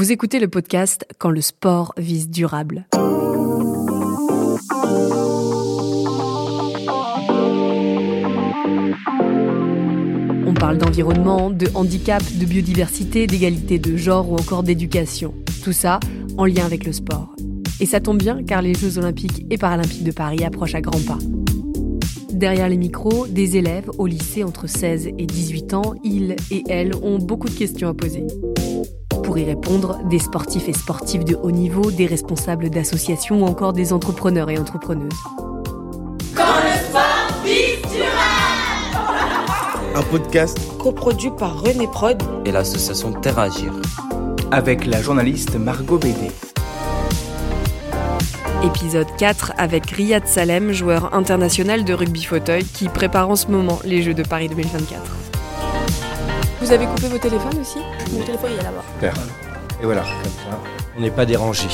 Vous écoutez le podcast Quand le sport vise durable. On parle d'environnement, de handicap, de biodiversité, d'égalité de genre ou encore d'éducation. Tout ça en lien avec le sport. Et ça tombe bien car les Jeux olympiques et paralympiques de Paris approchent à grands pas. Derrière les micros, des élèves au lycée entre 16 et 18 ans, ils et elles ont beaucoup de questions à poser. Pour y répondre, des sportifs et sportives de haut niveau, des responsables d'associations ou encore des entrepreneurs et entrepreneuses. Quand le sport durable Un podcast coproduit par René Prod et l'association Terre Agir. Avec la journaliste Margot Bédé. Épisode 4 avec Riyad Salem, joueur international de rugby fauteuil qui prépare en ce moment les Jeux de Paris 2024. Vous avez coupé vos téléphones aussi Mon téléphone il est là-bas. Super. Et voilà, comme ça, on n'est pas dérangé.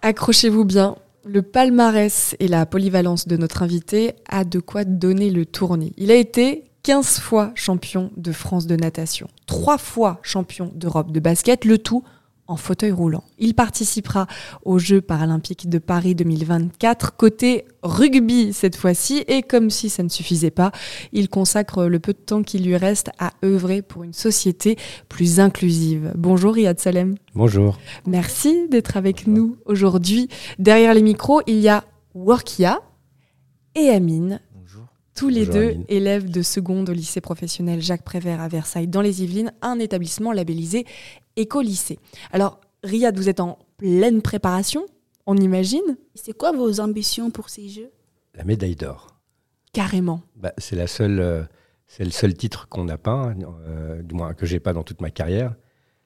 Accrochez-vous bien. Le palmarès et la polyvalence de notre invité a de quoi donner le tournis. Il a été 15 fois champion de France de natation, 3 fois champion d'Europe de basket, le tout en fauteuil roulant. Il participera aux Jeux paralympiques de Paris 2024 côté rugby cette fois-ci et comme si ça ne suffisait pas, il consacre le peu de temps qui lui reste à œuvrer pour une société plus inclusive. Bonjour Riyad Salem. Bonjour. Merci d'être avec nous aujourd'hui. Derrière les micros, il y a Workia et Amine. Tous les Bonjour, deux Amine. élèves de seconde au lycée professionnel Jacques Prévert à Versailles dans les Yvelines, un établissement labellisé éco-lycée. Alors, Riyad, vous êtes en pleine préparation, on imagine? C'est quoi vos ambitions pour ces jeux? La médaille d'or. Carrément. Bah, c'est la seule, euh, c'est le seul titre qu'on n'a pas, hein, euh, du moins que j'ai pas dans toute ma carrière.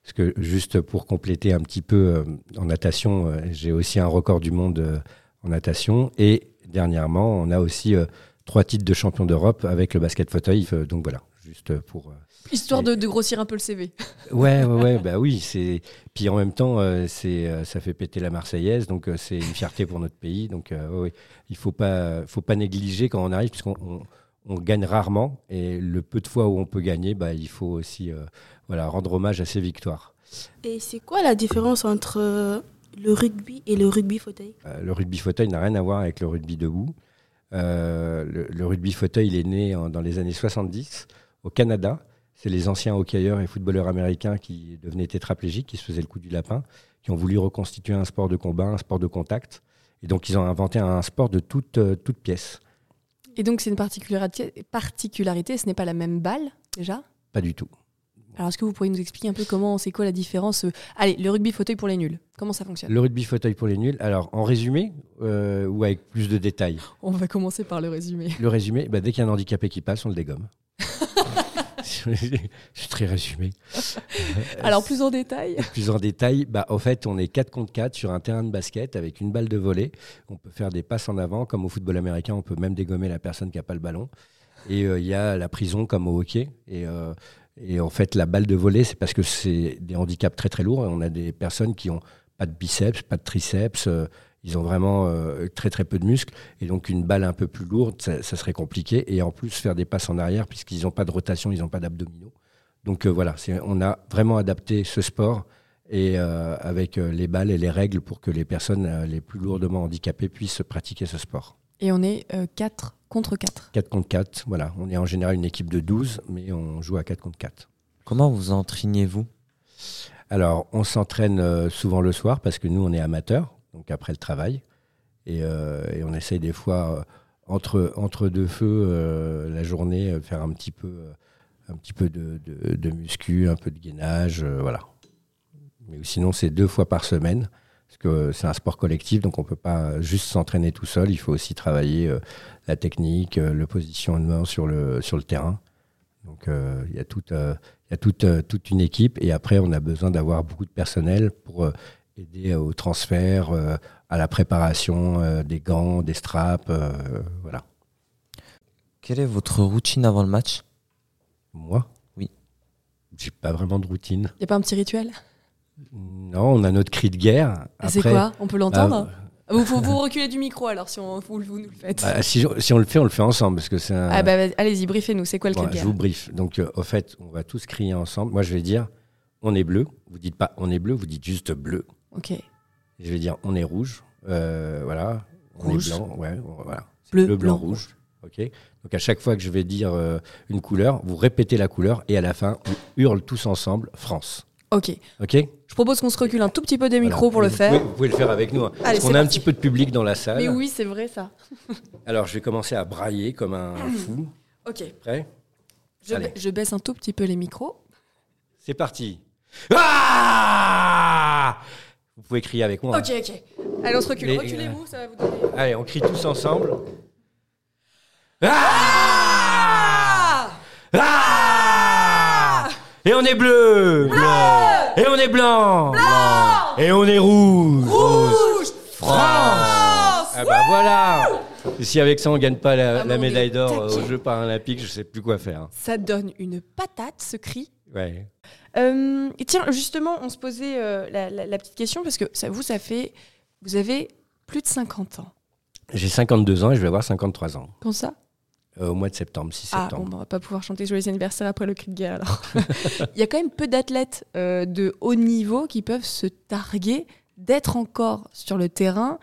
Parce que juste pour compléter un petit peu euh, en natation, euh, j'ai aussi un record du monde euh, en natation. Et dernièrement, on a aussi euh, trois titres de champion d'Europe avec le basket fauteuil. Euh, Donc voilà, juste pour. euh, Histoire de, de grossir un peu le CV. Ouais, ouais, ouais, bah oui, c'est. Puis en même temps, euh, c'est, euh, ça fait péter la Marseillaise, donc euh, c'est une fierté pour notre pays. Donc, euh, ouais, ouais. il faut pas, faut pas négliger quand on arrive, puisqu'on on, on gagne rarement, et le peu de fois où on peut gagner, bah, il faut aussi, euh, voilà, rendre hommage à ces victoires. Et c'est quoi la différence entre euh, le rugby et le rugby fauteuil? Euh, le rugby fauteuil n'a rien à voir avec le rugby debout. Euh, le, le rugby fauteuil, il est né en- dans les années 70 au Canada. C'est les anciens hockeyeurs et footballeurs américains qui devenaient tétraplégiques, qui se faisaient le coup du lapin, qui ont voulu reconstituer un sport de combat, un sport de contact. Et donc, ils ont inventé un sport de toute, euh, toute pièce. Et donc, c'est une particularité, particularité, ce n'est pas la même balle, déjà? Pas du tout. Alors, est-ce que vous pourriez nous expliquer un peu comment, c'est quoi la différence euh, Allez, le rugby fauteuil pour les nuls, comment ça fonctionne? Le rugby fauteuil pour les nuls. Alors, en résumé, euh, ou avec plus de détails? On va commencer par le résumé. Le résumé, bah, dès qu'il y a un handicapé qui passe, on le dégomme. C'est très résumé. Alors, plus en détail Plus en détail, bah, au fait, on est 4 contre 4 sur un terrain de basket avec une balle de volée. On peut faire des passes en avant, comme au football américain, on peut même dégommer la personne qui n'a pas le ballon. Et euh, il y a la prison comme au hockey. Et, euh, et en fait, la balle de volée, c'est parce que c'est des handicaps très très lourds. On a des personnes qui ont pas de biceps, pas de triceps. euh, ils ont vraiment euh, très très peu de muscles. Et donc, une balle un peu plus lourde, ça, serait compliqué. Et en plus, faire des passes en arrière, puisqu'ils n'ont pas de rotation, ils n'ont pas d'abdominaux. Donc euh, voilà, on a vraiment adapté ce sport et avec les balles et les règles pour que les personnes les plus lourdement handicapées puissent pratiquer ce sport. Et on est 4 contre 4. 4 contre 4, voilà. On est en général une équipe de 12, mais on joue à 4 contre 4. Comment vous entraînez-vous? Alors, on s'entraîne euh, souvent le soir parce que nous, on est amateurs, donc après le travail. Et, euh, et on essaye des fois, euh, entre, entre deux feux, euh, la journée, faire un petit peu, un petit peu de, de, de muscu, un peu de gainage, euh, voilà. Mais sinon, c'est deux fois par semaine, parce que c'est un sport collectif, donc on ne peut pas juste s'entraîner tout seul. Il faut aussi travailler euh, la technique, euh, le positionnement sur le, sur le terrain. Donc, euh, il y a toute, euh, il y a toute, euh, toute une équipe et après, on a besoin d'avoir beaucoup de personnel pour euh, aider au transfert, euh, à la préparation euh, des gants, des straps. euh, voilà. Quelle est votre routine avant le match? Moi? Oui. J'ai pas vraiment de routine. Il n'y a pas un petit rituel? Non, on a notre cri de guerre. Ah, C'est quoi On peut l'entendre bah, Vous vous reculer du micro alors si on, vous, vous nous le faites. bah, si, si on le fait, on le fait ensemble parce que c'est un. ah bah allez-y, briefez-nous, c'est quoi le Bon, cri de je guerre vous brief. Donc, euh, au fait, on va tous crier ensemble. Moi, je vais dire on est bleu. Vous dites pas on est bleu, vous dites juste bleu. Ok. Je vais dire on est rouge. Euh, voilà. On Rouge. est blanc. Ouais, voilà. Bleu, bleu, blanc, blanc, rouge. Ok. Donc à chaque fois que je vais dire euh, une couleur, vous répétez la couleur et à la fin, on hurle tous ensemble France. Ok. Ok Je propose qu'on se recule un tout petit peu des Voilà. micros pour le Vous faire. pouvez- vous pouvez le faire avec nous. hein. Allez, Parce qu'on a un petit peu de public dans la salle. Mais oui, c'est vrai ça. Alors je vais commencer à brailler comme un fou. Ok. Prêt? Je, ba- je baisse un tout petit peu les micros. C'est parti. Ah Vous pouvez crier avec moi. hein. Ok, ok. Allez, on se recule. Reculez-vous, ça va vous donner. Allez, on crie tous ensemble. Ah Ah Et on est bleu, Et on est blanc, Et on est rouge, France Ah bah voilà Et si avec ça on gagne pas la, Ah, la médaille d'or aux Jeux paralympiques, je sais plus quoi faire. Ça donne une patate, ce cri. Ouais. Euh, et tiens, justement, on se posait euh, la, la- la petite question parce que ça, vous, ça fait. Vous avez plus de 50 ans. J'ai 52 ans et je vais avoir 53 ans. Quand ça? Euh, au mois de septembre, 6 Ah, septembre. bon, bah, on va pas pouvoir chanter Joyeux anniversaire après le cri de guerre alors. Il y a quand même peu d'athlètes euh, de haut niveau qui peuvent se targuer d'être encore sur le terrain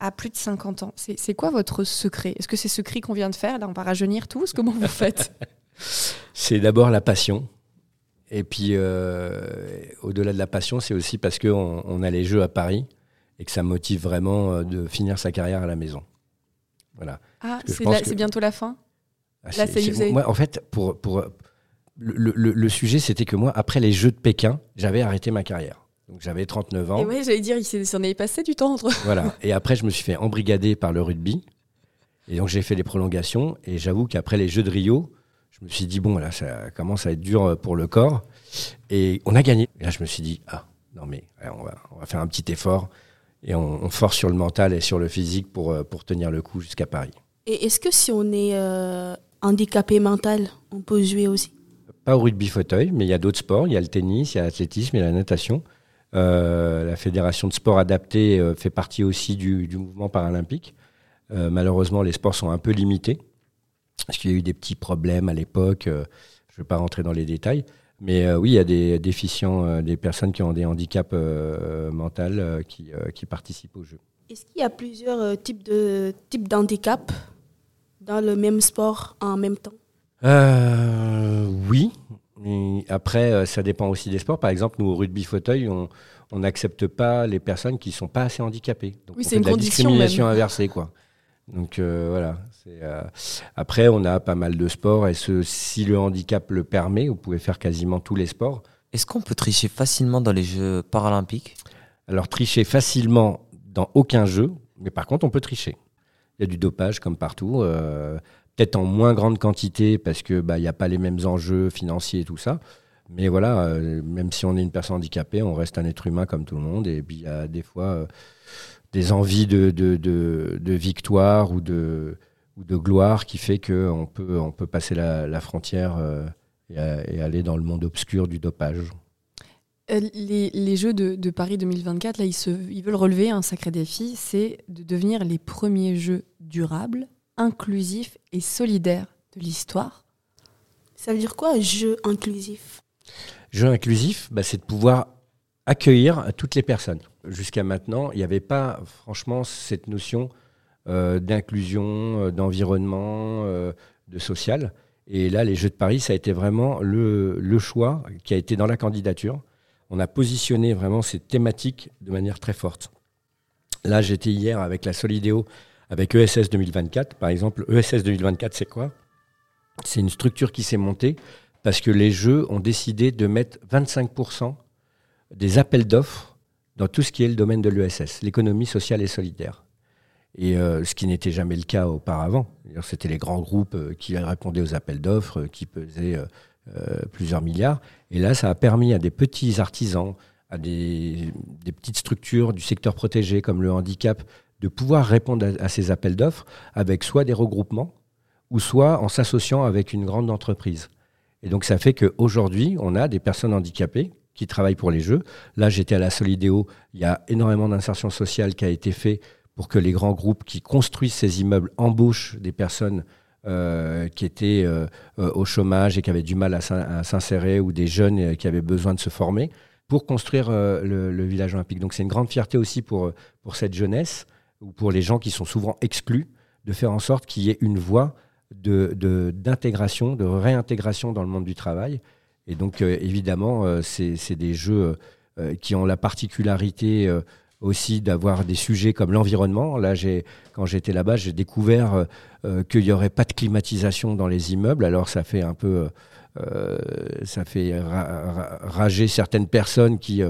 à plus de 50 ans. C'est c'est quoi votre secret? Est-ce que c'est ce cri qu'on vient de faire? Là, on va rajeunir tous? Comment vous faites? C'est d'abord la passion. Et puis, euh, au-delà de la passion, c'est aussi parce qu'on on a les Jeux à Paris et que ça motive vraiment de finir sa carrière à la maison. Voilà. Ah, que- c'est bientôt la fin? Ah, Là, c'est- avez- Moi, en fait, pour, pour, le, le- le sujet, c'était que moi, après les Jeux de Pékin, j'avais arrêté ma carrière. Donc, j'avais 39 ans. Et ouais, j'allais dire, il s'en est passé du temps entre. Voilà. Et après, je me suis fait embrigader par le rugby. Et donc, j'ai fait les prolongations. Et j'avoue qu'après les Jeux de Rio, je me suis dit, bon, là, ça commence à être dur pour le corps. Et on a gagné. Et là, je me suis dit, ah, non, mais on, va, on va faire un petit effort. Et on, on force sur le mental et sur le physique pour, euh, pour tenir le coup jusqu'à Paris. Et est-ce que si on est euh, handicapé mental, on peut jouer aussi Pas au rugby fauteuil, mais il y a d'autres sports. Il y a le tennis, il y a l'athlétisme, il y a la natation. Euh, la fédération de sport adapté euh, fait partie aussi du, du mouvement paralympique. Euh, malheureusement, les sports sont un peu limités parce qu'il y a eu des petits problèmes à l'époque. je ne vais pas rentrer dans les détails. Mais oui, il y a des déficients, des personnes qui ont des handicaps mentaux qui, qui participent aux Jeux. Est-ce qu'il y a plusieurs types de types dans le même sport en même temps? Euh, oui. Mais après, euh, ça dépend aussi des sports. Par exemple, nous, au rugby fauteuil, on on n'accepte pas les personnes qui sont pas assez handicapées. Donc, Oui, c'est une de la condition discrimination même. inversée, quoi. Donc euh, voilà. euh, Après, on a pas mal de sports et ce, si le handicap le permet, vous pouvez faire quasiment tous les sports. Est-ce qu'on peut tricher facilement dans les Jeux paralympiques? Alors tricher facilement dans aucun jeu, mais par contre, on peut tricher. Il y a du dopage comme partout, euh, peut-être en moins grande quantité parce que bah, n'y a pas les mêmes enjeux financiers et tout ça. Mais voilà, euh, même si on est une personne handicapée, on reste un être humain comme tout le monde. Et puis il y a des fois euh, des envies de, victoire ou de, gloire qui fait qu'on peut, on peut passer la, frontière et aller dans le monde obscur du dopage. Euh, les, les Jeux de, de Paris 2024, là, ils, se, ils veulent relever un sacré défi, c'est de devenir les premiers Jeux durables, inclusifs et solidaires de l'histoire. Ça veut dire quoi, jeu inclusif? Jeu inclusif, bah, c'est de pouvoir accueillir toutes les personnes. Jusqu'à maintenant, il n'y avait pas franchement cette notion euh, d'inclusion, euh, d'environnement, euh, de social. Et là, les Jeux de Paris, ça a été vraiment le, le choix qui a été dans la candidature. On a positionné vraiment ces thématiques de manière très forte. Là, j'étais hier avec la Solidéo, avec ESS 2024. Par exemple, ESS 2024, c'est quoi? C'est une structure qui s'est montée parce que les jeux ont décidé de mettre 25% des appels d'offres dans tout ce qui est le domaine de l'ESS, l'économie sociale et solidaire. Et euh, ce qui n'était jamais le cas auparavant. C'était les grands groupes euh, qui répondaient aux appels d'offres, euh, qui pesaient plusieurs milliards. Et là, ça a permis à des petits artisans, à des, petites structures du secteur protégé comme le handicap, de pouvoir répondre à, ces appels d'offres avec soit des regroupements, ou soit en s'associant avec une grande entreprise. Et donc ça fait qu'aujourd'hui, on a des personnes handicapées qui travaillent pour les Jeux. Là, j'étais à la Solidéo, il y a énormément d'insertion sociale qui a été fait pour que les grands groupes qui construisent ces immeubles embauchent des personnes euh, qui étaient euh, euh, au chômage et qui avaient du mal à s'in- à s'insérer ou des jeunes qui avaient besoin de se former pour construire le, village olympique. Donc c'est une grande fierté aussi pour, pour cette jeunesse ou pour les gens qui sont souvent exclus de faire en sorte qu'il y ait une voie de- de- d'intégration, de, réintégration dans le monde du travail. Et donc évidemment, c'est des jeux qui ont la particularité aussi d'avoir des sujets comme l'environnement. Là, quand j'étais là-bas, j'ai découvert euh, euh, qu'il n'y aurait pas de climatisation dans les immeubles. Alors, ça fait un peu, euh, ça fait ra- ra- rager certaines personnes qui,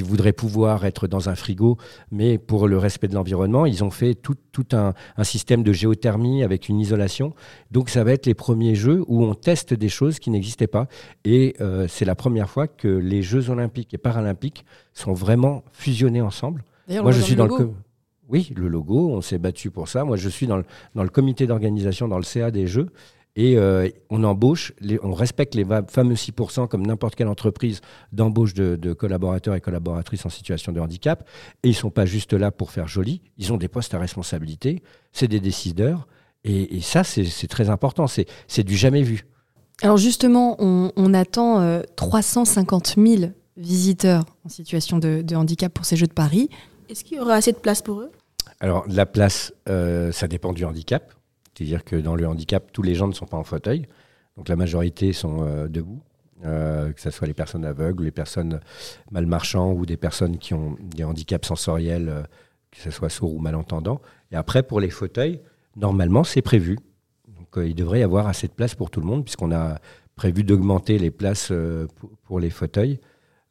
voudraient pouvoir être dans un frigo, mais pour le respect de l'environnement, ils ont fait tout, un, système de géothermie avec une isolation. Donc, ça va être les premiers jeux où on teste des choses qui n'existaient pas. Et c'est la première fois que les Jeux olympiques et paralympiques sont vraiment fusionnés ensemble. Moi, je suis dans le, com- oui, le logo, on s'est battu pour ça. Moi, je suis dans le, dans le comité d'organisation, dans le CA des Jeux. Et euh, on embauche, les- on respecte les fameux 6% comme n'importe quelle entreprise d'embauche de, de collaborateurs et collaboratrices en situation de handicap. Et ils sont pas juste là pour faire joli, ils ont des postes à responsabilité, c'est des décideurs. Et, et ça, c'est très important, c'est c'est du jamais vu. Alors justement, on, on attend euh, 350 000 visiteurs en situation de, de handicap pour ces Jeux de Paris. Est-ce qu'il y aura assez de place pour eux? Alors, la place, euh, ça dépend du handicap. C'est-à-dire que dans le handicap, tous les gens ne sont pas en fauteuil. Donc, la majorité sont euh, debout, euh, que ce soit les personnes aveugles, les personnes malmarchantes ou des personnes qui ont des handicaps sensoriels, que ce soit sourds ou malentendants. Et après, pour les fauteuils, normalement, c'est prévu. Donc, il devrait y avoir assez de place pour tout le monde, puisqu'on a prévu d'augmenter les places pour les fauteuils.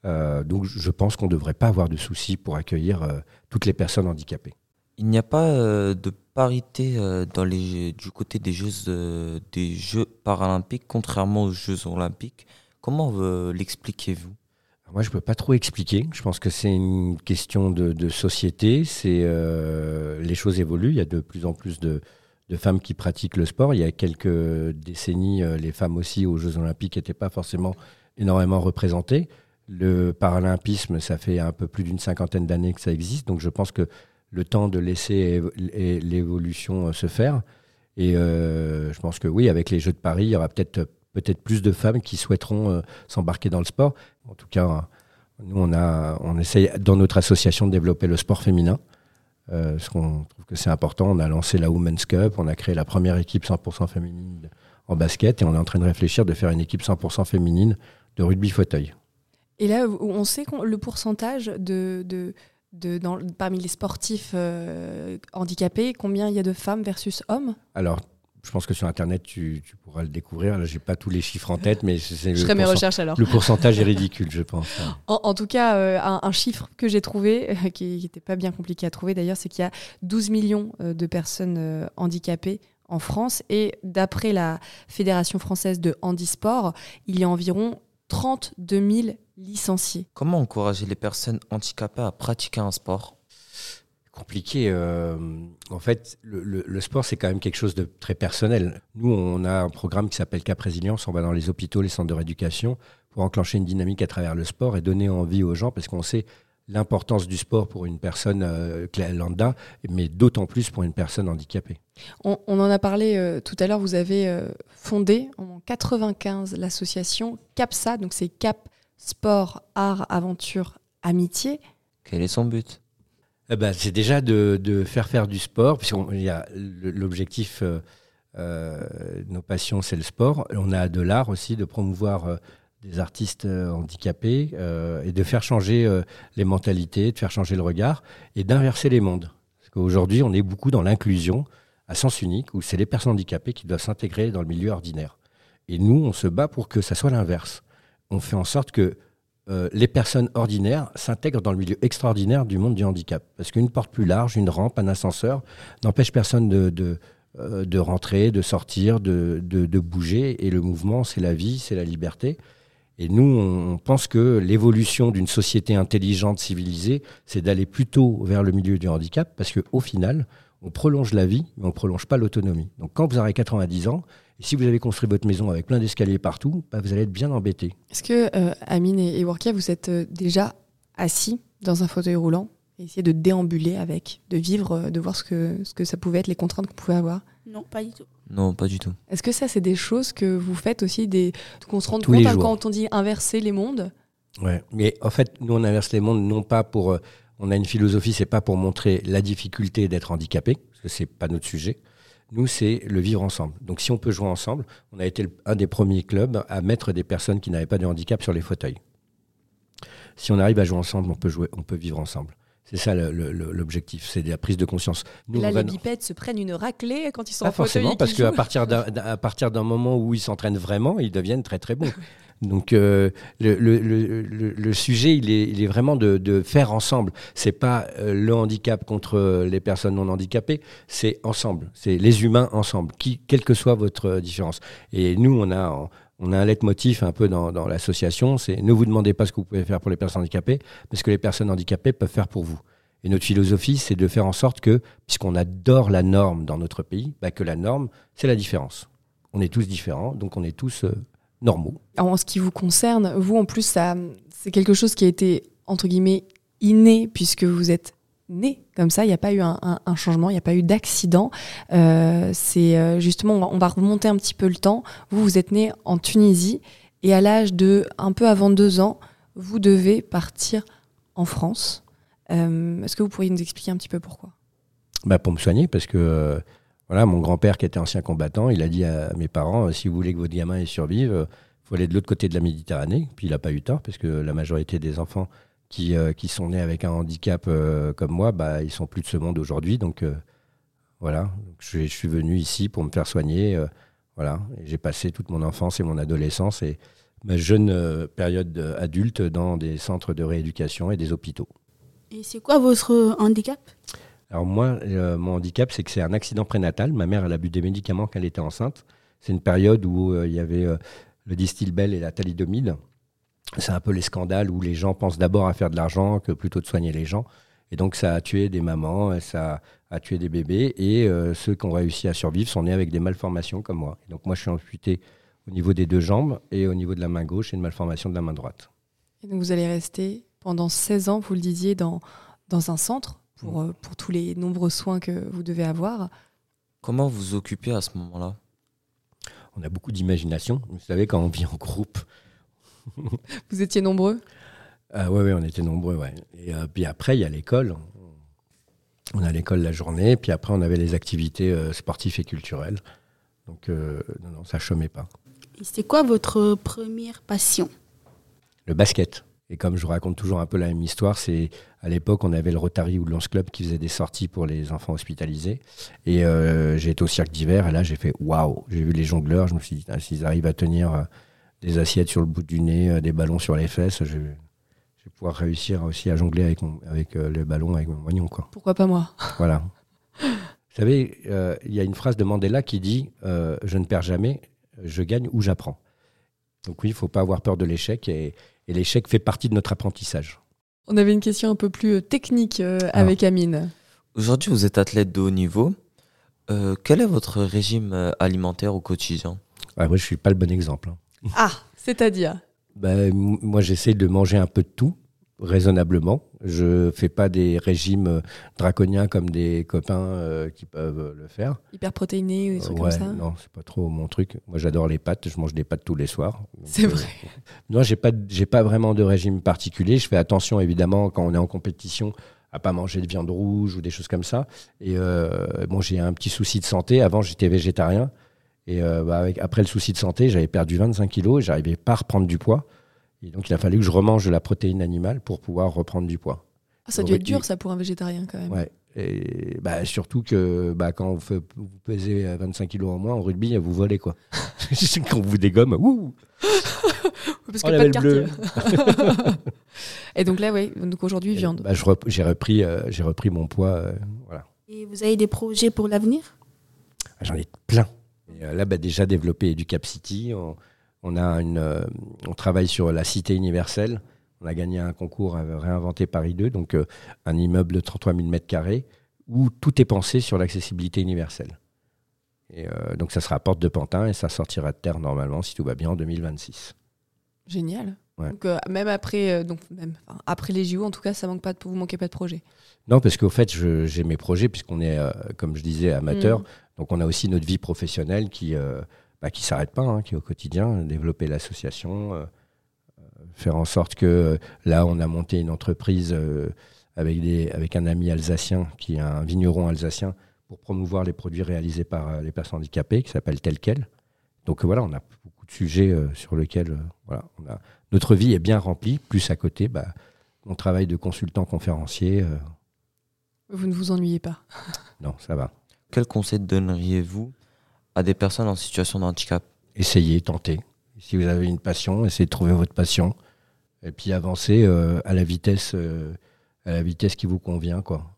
Euh, donc, je pense qu'on ne devrait pas avoir de soucis pour accueillir euh, toutes les personnes handicapées. Il n'y a pas euh, de parité dans les, du côté des Jeux, des jeux paralympiques, contrairement aux Jeux olympiques. Comment l'expliquez-vous? Moi, je ne peux pas trop expliquer. Je pense que c'est une question de, de société. C'est les choses évoluent. Il y a de plus en plus de, de femmes qui pratiquent le sport. Il y a quelques décennies, les femmes aussi aux Jeux Olympiques n'étaient pas forcément énormément représentées. Le paralympisme, ça fait un peu plus d'une cinquantaine d'années que ça existe. Donc, je pense que le temps de laisser l'évolution euh, se faire. Et euh, je pense que oui, avec les Jeux de Paris, il y aura peut-être plus de femmes qui souhaiteront euh, s'embarquer dans le sport. En tout cas, nous, on, essaye dans notre association de développer le sport féminin. Parce qu'on trouve que c'est important. On a lancé la Women's Cup, on a créé la première équipe 100% féminine en basket et on est en train de réfléchir de faire une équipe 100% féminine de rugby fauteuil. Et là, on sait qu'on- le pourcentage de, de, de- dans- parmi les sportifs euh, handicapés, combien il y a de femmes versus hommes? Alors, je pense que sur Internet, tu, tu pourras le découvrir. Là, j'ai pas tous les chiffres en tête, mais c'est c'est Je le, ferai mes recherches alors. le pourcentage est ridicule, je pense. En, en tout cas, euh, un, un chiffre que j'ai trouvé, euh, qui n'était pas bien compliqué à trouver d'ailleurs, c'est qu'il y a 12 millions euh, de personnes euh, handicapées en France. Et d'après la Fédération française de handisport, il y a environ 32 000 licenciés. Comment encourager les personnes handicapées à pratiquer un sport? Compliqué. euh, en fait, le, le- le sport, c'est quand même quelque chose de très personnel. Nous, on a un programme qui s'appelle Cap Résilience. On va dans les hôpitaux, les centres de rééducation pour enclencher une dynamique à travers le sport et donner envie aux gens parce qu'on sait l'importance du sport pour une personne euh, lambda, mais d'autant plus pour une personne handicapée. On, on en a parlé euh, tout à l'heure, vous avez euh, fondé en 95 l'association CAPSA, donc c'est Cap Sport, Art, Aventure, Amitié. Quel est son but? Eh ben, c'est déjà de, de faire faire du sport, puisqu'il y a le- l'objectif, euh, euh, nos passions, c'est le sport. On a de l'art aussi, de promouvoir euh, des artistes handicapés euh, et de faire changer euh, les mentalités, de faire changer le regard et d'inverser les mondes. Parce qu'aujourd'hui, on est beaucoup dans l'inclusion à sens unique, où c'est les personnes handicapées qui doivent s'intégrer dans le milieu ordinaire. Et nous, on se bat pour que ça soit l'inverse. On fait en sorte que euh, les personnes ordinaires s'intègrent dans le milieu extraordinaire du monde du handicap. Parce qu'une porte plus large, une rampe, un ascenseur n'empêche personne de, de, euh, rentrer, de sortir, de, de, de bouger. Et le mouvement, c'est la vie, c'est la liberté. Et nous, on pense que l'évolution d'une société intelligente, civilisée, c'est d'aller plutôt vers le milieu du handicap, parce qu'au final, on prolonge la vie, mais on ne prolonge pas l'autonomie. Donc quand vous aurez 90 ans, et si vous avez construit votre maison avec plein d'escaliers partout, bah, vous allez être bien embêté. Est-ce que euh, Amine et, et Warkia, vous êtes euh, déjà assis dans un fauteuil roulant et essayer de déambuler avec, de vivre, euh, de voir ce que, ce que ça pouvait être, les contraintes que vous pouvez avoir? Non, pas du tout. Non, pas du tout. Est-ce que ça, c'est des choses que vous faites aussi, des... qu'on se rende Tous compte hein, quand on dit inverser les mondes? Ouais. Mais en fait, nous, on inverse les mondes, non pas pour. euh, on a une philosophie, c'est pas pour montrer la difficulté d'être handicapé, parce que c'est pas notre sujet. Nous, c'est le vivre ensemble. Donc, si on peut jouer ensemble, on a été un des premiers clubs à mettre des personnes qui n'avaient pas de handicap sur les fauteuils. Si on arrive à jouer ensemble, on peut jouer, on peut vivre ensemble. C'est ça l'objectif, c'est de la prise de conscience. Nous, Là, les bipèdes se prennent une raclée quand ils sont pas en forcément, parce qu'à partir d'un à partir d'un moment où ils s'entraînent vraiment, ils deviennent très très bons. Donc euh, le, le- le- le- le sujet, il est, il est vraiment de, de faire ensemble. C'est pas euh, le handicap contre les personnes non handicapées, c'est ensemble. C'est les humains ensemble, qui, quelle que soit votre euh, différence. Et nous, on a on a un leitmotiv un peu dans, l'association, c'est ne vous demandez pas ce que vous pouvez faire pour les personnes handicapées, mais ce que les personnes handicapées peuvent faire pour vous. Et notre philosophie, c'est de faire en sorte que, puisqu'on adore la norme dans notre pays, bah, que la norme, c'est la différence. On est tous différents, donc on est tous euh, normaux. En ce qui vous concerne, vous, en plus, c'est quelque chose qui a été, entre guillemets, inné, puisque vous êtes né comme ça, il n'y a pas eu un, changement, il n'y a pas eu d'accident. Euh, c'est euh, justement, on va, on va remonter un petit peu le temps. Vous, vous êtes né en Tunisie, et à l'âge de un peu avant deux ans, vous devez partir en France. Euh, Est-ce que vous pourriez nous expliquer un petit peu pourquoi? Bah, pour me soigner, parce que voilà, mon grand-père, qui était ancien combattant, il a dit à mes parents si vous voulez que votre gamin survive, il faut aller de l'autre côté de la Méditerranée. Puis il n'a pas eu tort, parce que la majorité des enfants qui, euh, qui sont nés avec un handicap euh, comme moi, bah, ils sont plus de ce monde aujourd'hui. Donc euh, voilà, Donc, je, je suis venu ici pour me faire soigner. voilà, j'ai passé toute mon enfance et mon adolescence et ma jeune période adulte dans des centres de rééducation et des hôpitaux. Et c'est quoi votre handicap? Alors moi, euh, mon handicap, c'est que c'est un accident prénatal. Ma mère, elle a bu des médicaments quand elle était enceinte. C'est une période où euh, il y avait euh, le Distilbel et la thalidomide. C'est un peu les scandales où les gens pensent d'abord à faire de l'argent que plutôt de soigner les gens. Et donc ça a tué des mamans, et ça a tué des bébés. Et euh, ceux qui ont réussi à survivre sont nés avec des malformations comme moi. Et donc moi, je suis amputé au niveau des deux jambes et au niveau de la main gauche et une malformation de la main droite. Et donc vous allez rester pendant 16 ans, vous le disiez, dans, dans un centre pour, euh, pour tous les nombreux soins que vous devez avoir. Comment vous vous occupez à ce moment-là? On a beaucoup d'imagination. Vous savez, quand on vit en groupe, Vous étiez nombreux Ah ouais, ouais, on était nombreux, ouais. Et euh, puis après, il y a l'école. On a l'école la journée, puis après, on avait les activités euh, sportives et culturelles. Donc, euh, non, non, ça chômait pas. Et c'est quoi votre première passion? Le basket. Et comme je vous raconte toujours un peu la même histoire, c'est à l'époque, on avait le Rotary ou le Lance Club qui faisait des sorties pour les enfants hospitalisés. Et euh, j'ai été au cirque d'hiver, et là, j'ai fait waouh J'ai vu les jongleurs, je me suis dit, Ah, s'ils arrivent à tenir euh, des assiettes sur le bout du nez, euh, des ballons sur les fesses, je, je vais pouvoir réussir aussi à jongler avec, mon, avec euh, le ballon, avec mon moignon, quoi. Pourquoi pas moi? Voilà. Vous savez, euh, il y a une phrase de Mandela qui dit euh, Je ne perds jamais, je gagne ou j'apprends. Donc oui, il ne faut pas avoir peur de l'échec et, et l'échec fait partie de notre apprentissage. On avait une question un peu plus technique euh, avec Amine. Aujourd'hui, vous êtes athlète de haut niveau. Euh, quel est votre régime alimentaire au quotidien? Ouais, moi, je ne suis pas le bon exemple. hein. Ah, c'est-à-dire Ben, moi, j'essaie de manger un peu de tout, raisonnablement. Je ne fais pas des régimes euh, draconiens comme des copains euh, qui peuvent euh, le faire. hyper protéiné ou des trucs ouais, comme ça? non, c'est pas trop mon truc. Moi, j'adore les pâtes. Je mange des pâtes tous les soirs. C'est euh, vrai. Non, j'ai pas, j'ai pas vraiment de régime particulier. Je fais attention, évidemment, quand on est en compétition, à pas manger de viande rouge ou des choses comme ça. Et euh, bon, j'ai un petit souci de santé. Avant, j'étais végétarien. Et euh, bah, avec, après le souci de santé, j'avais perdu 25 kilos et j'arrivais pas à reprendre du poids. Et donc, il a fallu que je remange de la protéine animale pour pouvoir reprendre du poids. Ah, ça a dû être dur ça pour un végétarien quand même. Ouais. Et bah, surtout que bah, quand vous, fait- vous pesez euh, 25 kilos en moins en rugby, vous volez quoi. quand on vous dégomme, ouh Parce Oh, que la pas de quartier. Et donc là, oui, donc aujourd'hui, viande. bah, j'ai repris, euh, j'ai repris mon poids. euh, voilà. Et vous avez des projets pour l'avenir? Ah, J'en ai plein. Euh, là, bah, déjà développé Educap City. Euh, on travaille sur la cité universelle. On a gagné un concours à réinventer Paris 2, donc euh, un immeuble de 33 000 mètres carrés où tout est pensé sur l'accessibilité universelle. Et euh, donc ça sera à Porte de Pantin et ça sortira de terre normalement, si tout va bien, en 2026. Génial. Ouais. Donc, euh, même après, euh, donc même enfin, après les JO, en tout cas, ça manque pas de, vous manquez pas de projet. Non, parce qu'au fait, j'ai mes projets, puisqu'on est, euh, comme je disais, amateur. Mm. Donc, on a aussi notre vie professionnelle qui euh, bah, qui s'arrête pas, hein, qui est au quotidien. Développer l'association, euh, euh, faire en sorte que euh, là, on a monté une entreprise euh, avec, des, avec un ami alsacien, qui est un vigneron alsacien, pour promouvoir les produits réalisés par euh, les personnes handicapées, qui s'appelle Tel Quel. Donc, euh, voilà, on a beaucoup de sujets euh, sur lesquels euh, voilà, on a, notre vie est bien remplie. Plus à côté, bah, mon travail de consultant conférencier. euh, Vous ne vous ennuyez pas. non, ça va. Quel conseil donneriez-vous à des personnes en situation de handicap? Essayez, tentez. Si vous avez une passion, essayez de trouver votre passion. Et puis avancez euh, à la vitesse, euh, à la vitesse qui vous convient, quoi.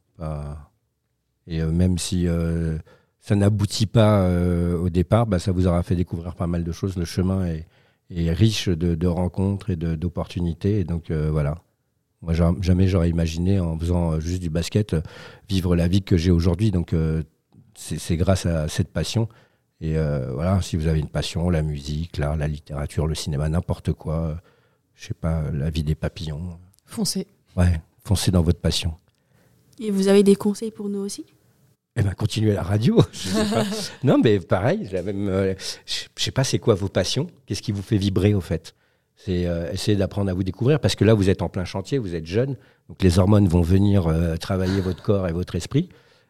Et euh, même si euh, ça n'aboutit pas euh, au départ, bah, ça vous aura fait découvrir pas mal de choses. Le chemin est, est riche de, de rencontres et de- d'opportunités. Et donc euh, voilà. Moi, jamais j'aurais imaginé, en faisant euh, juste du basket, euh, vivre la vie que j'ai aujourd'hui. Donc euh, c'est c'est grâce à cette passion. Et euh, voilà, si vous avez une passion, la musique, l'art, la littérature, le cinéma, n'importe quoi, je sais pas, la vie des papillons, Foncez. ouais, foncez dans votre passion. Et vous avez des conseils pour nous aussi? Eh ben, continuez la radio. non, mais pareil, euh, je je sais pas, c'est quoi vos passions Qu'est-ce qui vous fait vibrer au fait? C'est euh, essayer d'apprendre à vous découvrir parce que là, vous êtes en plein chantier, vous êtes jeune, donc les hormones vont venir euh, travailler votre corps et votre esprit.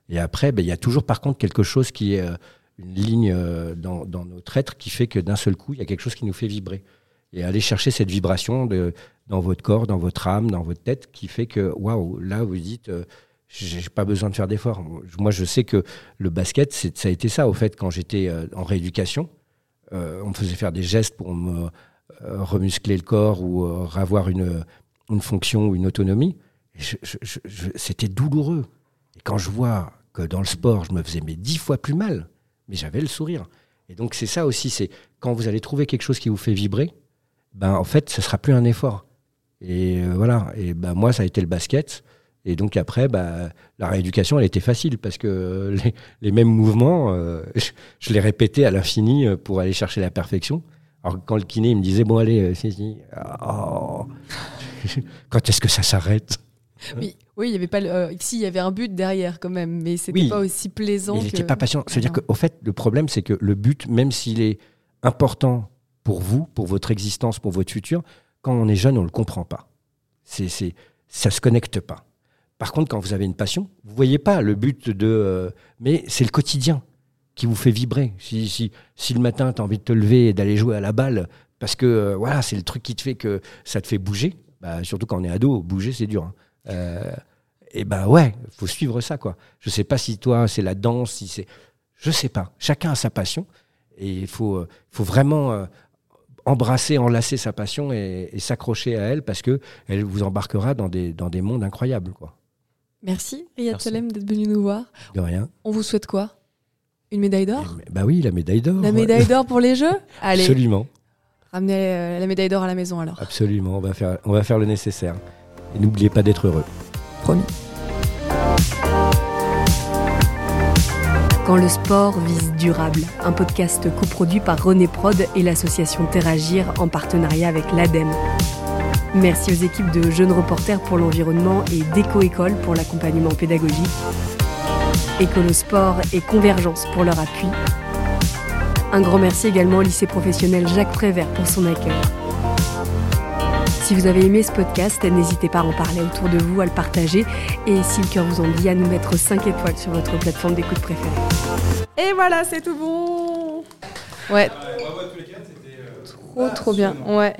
Et après, ben, il y a toujours par contre quelque chose qui est euh, une ligne dans, dans notre être qui fait que d'un seul coup, il y a quelque chose qui nous fait vibrer. Et aller chercher cette vibration de, dans votre corps, dans votre âme, dans votre tête, qui fait que, waouh, là, vous dites, j'ai pas besoin de faire d'efforts. Moi, je sais que le basket, ça a été ça, au fait, quand j'étais euh, en rééducation. Euh, on me faisait faire des gestes pour me euh, remuscler le corps ou avoir une, une fonction ou une autonomie. C'était douloureux. Et quand je vois que dans le sport, je me faisais mais dix fois plus mal, mais j'avais le sourire. Et donc, c'est ça aussi, c'est quand vous allez trouver quelque chose qui vous fait vibrer, ben, en fait, ce sera plus un effort. Et voilà. Et ben, moi, ça a été le basket. Et donc après, bah, la rééducation, elle était facile parce que les, les mêmes mouvements, euh, je, je les répétais à l'infini euh, pour aller chercher la perfection. Alors quand le kiné il me disait bon allez, euh, oh, quand est-ce que ça s'arrête? Oui, oui, il y avait pas. le- euh, il y avait un but derrière quand même, mais c'était Oui. pas aussi plaisant. Il que- n'était pas patient. C'est-à-dire qu'au fait, le problème, c'est que le but, même s'il est important pour vous, pour votre existence, pour votre futur, quand on est jeune, on ne le comprend pas. C'est, c'est, ça ne se connecte pas. Par contre, quand vous avez une passion, vous voyez pas le but de... euh, mais c'est le quotidien qui vous fait vibrer. Si, si, si le matin, tu as envie de te lever et d'aller jouer à la balle, parce que euh, voilà, c'est le truc qui te fait que ça te fait bouger, bah, surtout quand on est ado, bouger, c'est dur. hein. Euh, et ben ouais, faut suivre ça quoi. Je sais pas si toi c'est la danse, si c'est, je sais pas. Chacun a sa passion et il faut, euh, faut vraiment embrasser, enlacer sa passion et, et s'accrocher à elle parce que elle vous embarquera dans des, dans des mondes incroyables quoi. Merci, Riyad. Salem, d'être venu nous voir. De rien. On vous souhaite quoi? Une médaille d'or? Bah oui, la médaille d'or. La médaille d'or pour les Jeux? Allez, Absolument, ramenez euh, la médaille d'or à la maison alors. absolument. On va faire, on va faire le nécessaire. Et n'oubliez pas d'être heureux. Promis. Quand le sport vise durable, un podcast coproduit par René Prod et l'association Terragir en partenariat avec l'ADEME. Merci aux équipes de Jeunes Reporters pour l'environnement et d'Éco-École pour l'accompagnement pédagogique. Écolosport et Convergence pour leur appui. Un grand merci également au lycée professionnel Jacques Prévert pour son accueil. Si vous avez aimé ce podcast, n'hésitez pas à en parler autour de vous, à le partager et si le cœur vous en dit, à nous mettre 5 étoiles sur votre plateforme d'écoute préférée. Et voilà, c'est tout bon Ouais. Trop, trop bien. Ouais.